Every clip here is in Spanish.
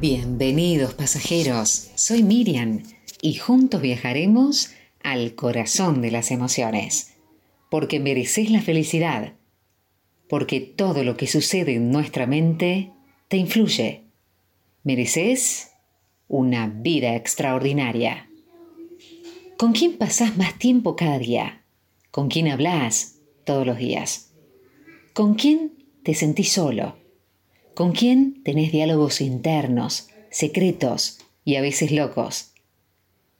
Bienvenidos pasajeros, soy Miriam y juntos viajaremos al corazón de las emociones, porque mereces la felicidad, porque todo lo que sucede en nuestra mente te influye. Mereces una vida extraordinaria. ¿Con quién pasás más tiempo cada día? ¿Con quién hablas todos los días? ¿Con quién te sentís solo? ¿Con quién tenés diálogos internos, secretos y a veces locos?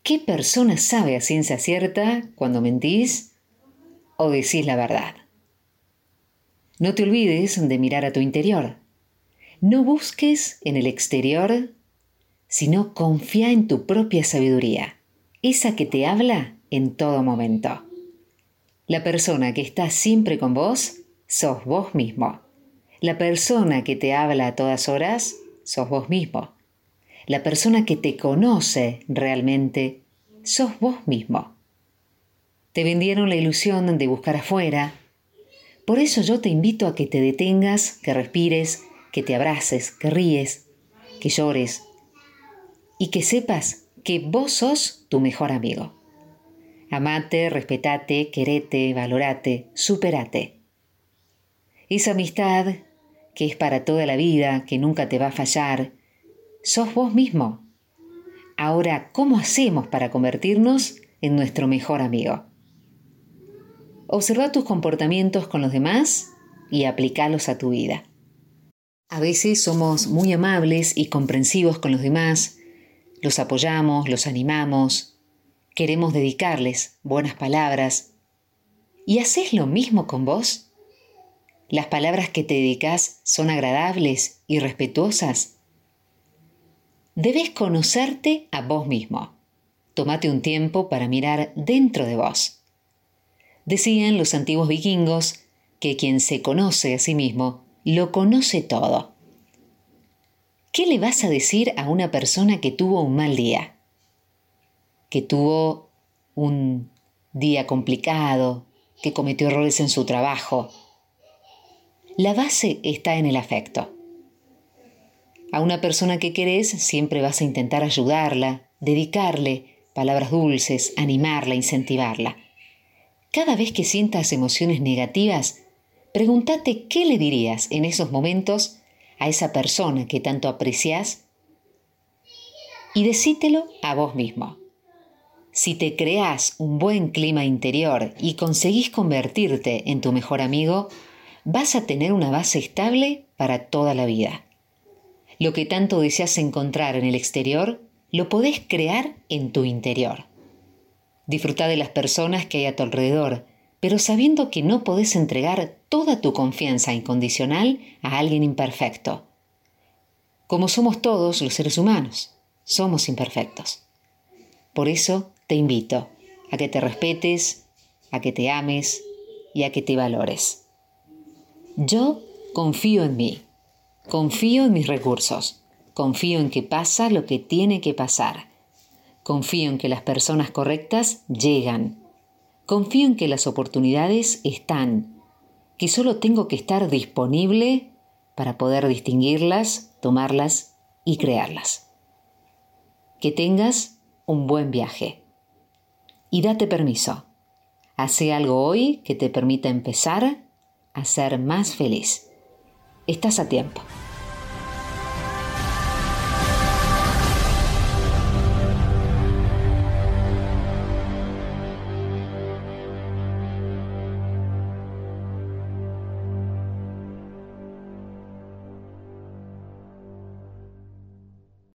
¿Qué persona sabe a ciencia cierta cuando mentís o decís la verdad? No te olvides de mirar a tu interior. No busques en el exterior, sino confía en tu propia sabiduría, esa que te habla en todo momento. La persona que está siempre con vos, sos vos mismo. La persona que te habla a todas horas, sos vos mismo. La persona que te conoce realmente, sos vos mismo. Te vendieron la ilusión de buscar afuera. Por eso yo te invito a que te detengas, que respires, que te abraces, que ríes, que llores y que sepas que vos sos tu mejor amigo. Amate, respetate, querete, valorate, superate. Esa amistad que es para toda la vida, que nunca te va a fallar, sos vos mismo. Ahora, ¿cómo hacemos para convertirnos en nuestro mejor amigo? Observa tus comportamientos con los demás y aplícalos a tu vida. A veces somos muy amables y comprensivos con los demás, los apoyamos, los animamos, queremos dedicarles buenas palabras. ¿Y haces lo mismo con vos? ¿Las palabras que te dedicas son agradables y respetuosas? Debes conocerte a vos mismo. Tómate un tiempo para mirar dentro de vos. Decían los antiguos vikingos que quien se conoce a sí mismo lo conoce todo. ¿Qué le vas a decir a una persona que tuvo un mal día? Que tuvo un día complicado, que cometió errores en su trabajo, la base está en el afecto. A una persona que querés siempre vas a intentar ayudarla, dedicarle palabras dulces, animarla, incentivarla. Cada vez que sientas emociones negativas, pregúntate qué le dirías en esos momentos a esa persona que tanto aprecias y decítelo a vos mismo. Si te creas un buen clima interior y conseguís convertirte en tu mejor amigo, vas a tener una base estable para toda la vida. Lo que tanto deseas encontrar en el exterior, lo podés crear en tu interior. Disfruta de las personas que hay a tu alrededor, pero sabiendo que no podés entregar toda tu confianza incondicional a alguien imperfecto. Como somos todos los seres humanos, somos imperfectos. Por eso te invito a que te respetes, a que te ames y a que te valores. Yo confío en mí, confío en mis recursos, confío en que pasa lo que tiene que pasar, confío en que las personas correctas llegan, confío en que las oportunidades están, que solo tengo que estar disponible para poder distinguirlas, tomarlas y crearlas. Que tengas un buen viaje. Y date permiso. Hace algo hoy que te permita empezar a ser más feliz. Estás a tiempo.